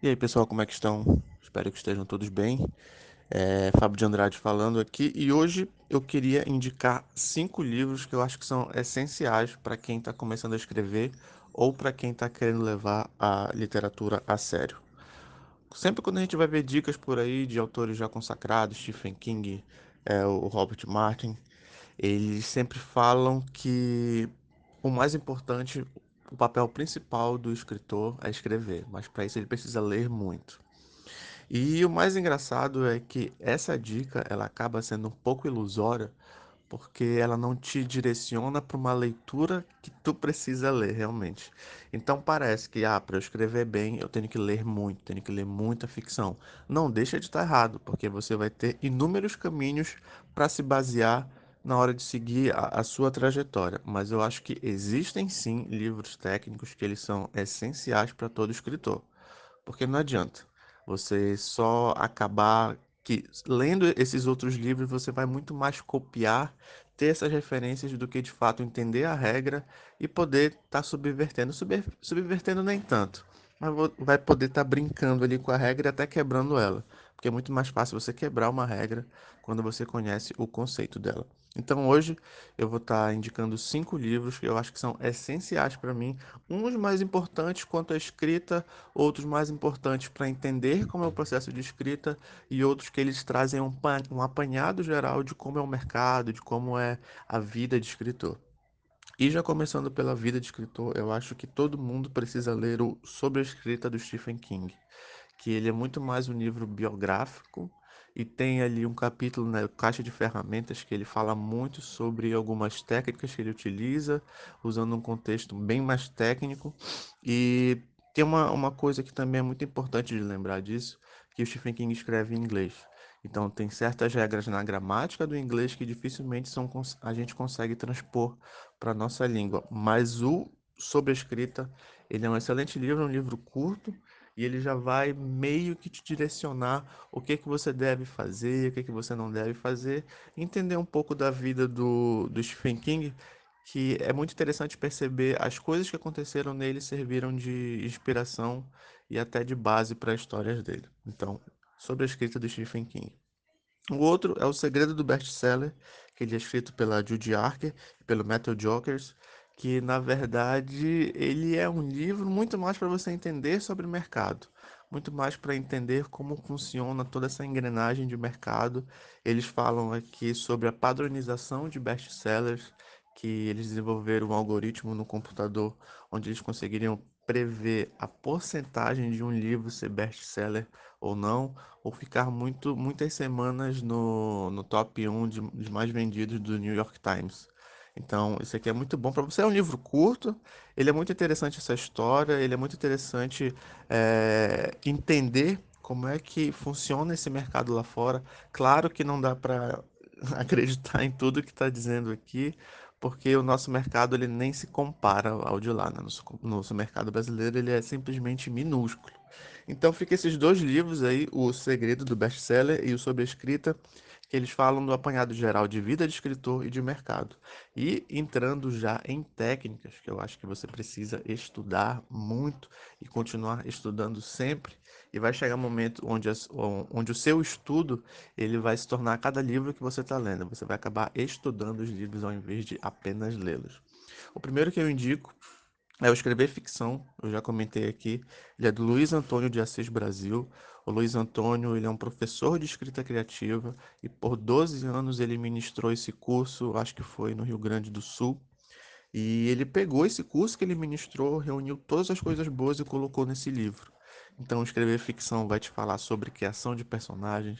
E aí, pessoal, como é que estão? Espero que estejam todos bem. É Fábio de Andrade falando aqui e hoje eu queria indicar cinco livros que eu acho que são essenciais para quem está começando a escrever ou para quem está querendo levar a literatura a sério. Sempre quando a gente vai ver dicas por aí de autores já consagrados, Stephen King, é, o Robert Martin, eles sempre falam que o mais importante, o papel principal do escritor é escrever, mas para isso ele precisa ler muito. E o mais engraçado é que essa dica ela acaba sendo um pouco ilusória, porque ela não te direciona para uma leitura que tu precisa ler realmente. Então parece que, ah, para eu escrever bem, eu tenho que ler muito, tenho que ler muita ficção. Não deixa de estar errado, porque você vai ter inúmeros caminhos para se basear na hora de seguir a, a sua trajetória. Mas eu acho que existem sim livros técnicos que eles são essenciais para todo escritor. Porque não adianta você só acabar que lendo esses outros livros você vai muito mais copiar, ter essas referências do que de fato entender a regra e poder estar tá subvertendo, Sub, subvertendo nem tanto, mas vai poder estar tá brincando ali com a regra e até quebrando ela, porque é muito mais fácil você quebrar uma regra quando você conhece o conceito dela. Então hoje eu vou estar indicando cinco livros que eu acho que são essenciais para mim, uns mais importantes quanto à escrita, outros mais importantes para entender como é o processo de escrita e outros que eles trazem um, um apanhado geral de como é o mercado, de como é a vida de escritor. E já começando pela vida de escritor, eu acho que todo mundo precisa ler o Sobre a Escrita do Stephen King, que ele é muito mais um livro biográfico e tem ali um capítulo na caixa de ferramentas que ele fala muito sobre algumas técnicas que ele utiliza, usando um contexto bem mais técnico. E tem uma, uma coisa que também é muito importante de lembrar disso, que o Stephen King escreve em inglês. Então tem certas regras na gramática do inglês que dificilmente são, a gente consegue transpor para nossa língua. Mas o sobre a escrita, ele é um excelente livro, um livro curto, e ele já vai meio que te direcionar o que que você deve fazer, o que que você não deve fazer, entender um pouco da vida do, do Stephen King, que é muito interessante perceber as coisas que aconteceram nele serviram de inspiração e até de base para as histórias dele. Então, sobre a escrita do Stephen King. O outro é O Segredo do Best-Seller, que ele é escrito pela Judy Archer e pelo Metal Jokers, que na verdade ele é um livro muito mais para você entender sobre o mercado, muito mais para entender como funciona toda essa engrenagem de mercado. Eles falam aqui sobre a padronização de best-sellers, que eles desenvolveram um algoritmo no computador onde eles conseguiriam prever a porcentagem de um livro ser best-seller ou não, ou ficar muito, muitas semanas no, no top 1 de, de mais vendidos do New York Times. Então, isso aqui é muito bom para você. É um livro curto, ele é muito interessante essa história, ele é muito interessante é, entender como é que funciona esse mercado lá fora. Claro que não dá para acreditar em tudo que está dizendo aqui, porque o nosso mercado ele nem se compara ao de lá. Né? Nosso, nosso mercado brasileiro ele é simplesmente minúsculo. Então, fica esses dois livros aí, O Segredo do Best-Seller e o Sobre a Escrita eles falam do apanhado geral de vida de escritor e de mercado. E entrando já em técnicas, que eu acho que você precisa estudar muito e continuar estudando sempre, e vai chegar um momento onde, as, onde o seu estudo ele vai se tornar cada livro que você está lendo. Você vai acabar estudando os livros ao invés de apenas lê-los. O primeiro que eu indico é o Escrever Ficção, eu já comentei aqui, ele é do Luiz Antônio de Assis Brasil. O Luiz Antônio ele é um professor de escrita criativa e por 12 anos ele ministrou esse curso, acho que foi no Rio Grande do Sul. E ele pegou esse curso que ele ministrou, reuniu todas as coisas boas e colocou nesse livro. Então, escrever ficção vai te falar sobre criação de personagens,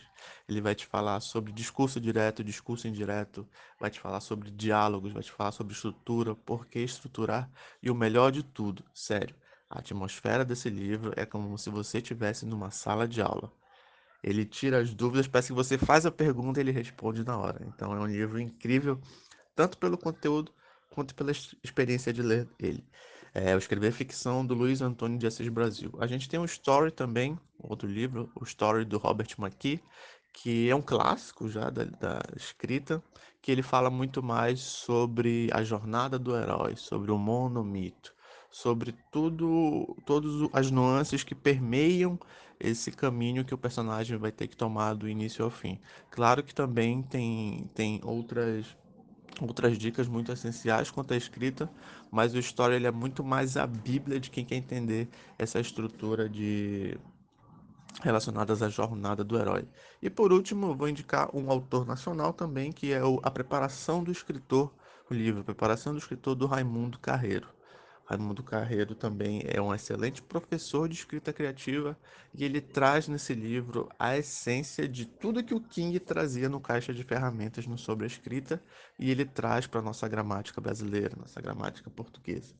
ele vai te falar sobre discurso direto, discurso indireto, vai te falar sobre diálogos, vai te falar sobre estrutura, por que estruturar e o melhor de tudo, sério, a atmosfera desse livro é como se você estivesse numa sala de aula. Ele tira as dúvidas, parece que você faz a pergunta e ele responde na hora. Então é um livro incrível, tanto pelo conteúdo quanto pela experiência de ler ele. É, o Escrever Ficção, do Luiz Antônio de Assis Brasil. A gente tem um Story também, outro livro, o Story do Robert McKee, que é um clássico já da, da, escrita, que ele fala muito mais sobre a jornada do herói, sobre o monomito, sobre tudo, todas as nuances que permeiam esse caminho que o personagem vai ter que tomar do início ao fim. Claro que também tem, tem outras outras dicas muito essenciais quanto à escrita, mas o Story ele é muito mais a bíblia de quem quer entender essa estrutura de relacionadas à jornada do herói. E por último, vou indicar um autor nacional também, que é o A Preparação do Escritor, o livro A Preparação do Escritor do Raimundo Carreiro. Raimundo Carreiro também é um excelente professor de escrita criativa e ele traz nesse livro a essência de tudo que o King trazia no Caixa de Ferramentas no Sobre a Escrita e ele traz para a nossa gramática brasileira, nossa gramática portuguesa.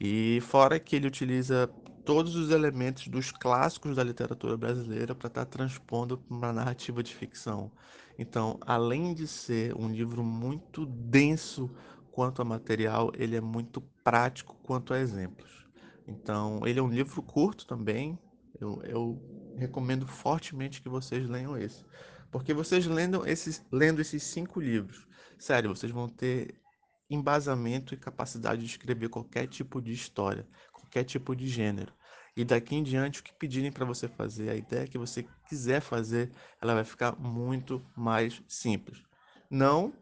E fora que ele utiliza todos os elementos dos clássicos da literatura brasileira para estar tá transpondo para uma narrativa de ficção. Então, além de ser um livro muito denso quanto a material, ele é muito prático quanto a exemplos. Então, ele é um livro curto também. Eu, eu recomendo fortemente que vocês leiam esse. Porque vocês lendo esses, lendo esses cinco livros, sério, vocês vão ter embasamento e capacidade de escrever qualquer tipo de história, qualquer tipo de gênero. E daqui em diante, o que pedirem para você fazer, a ideia que você quiser fazer, ela vai ficar muito mais simples. Não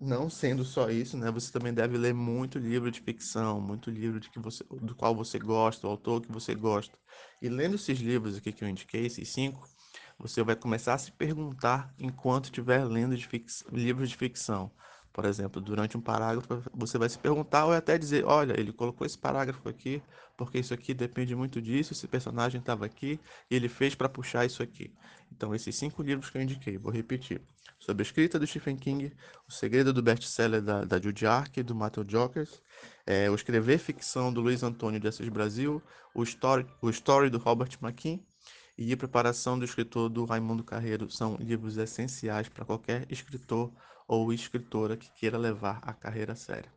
não sendo só isso, né, você também deve ler muito livro de ficção, muito livro de que você, do qual você gosta, o autor que você gosta. E lendo esses livros aqui que eu indiquei, esses cinco, você vai começar a se perguntar enquanto estiver lendo de livros de ficção. Por exemplo, durante um parágrafo, você vai se perguntar ou até dizer: olha, ele colocou esse parágrafo aqui porque isso aqui depende muito disso. Esse personagem estava aqui e ele fez para puxar isso aqui. Então, esses cinco livros que eu indiquei, vou repetir: Sobre a escrita do Stephen King, O Segredo do Best-Seller da, da Judy Ark, do Matthew Jokers, é, O Escrever Ficção do Luiz Antônio de Assis Brasil, o story, o story do Robert McKean e a preparação do escritor do Raimundo Carreiro são livros essenciais para qualquer escritor ou escritora que queira levar a carreira a sério.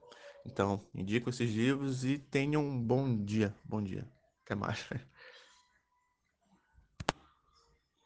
Então, indico esses livros e tenham um bom dia. Bom dia. Até mais.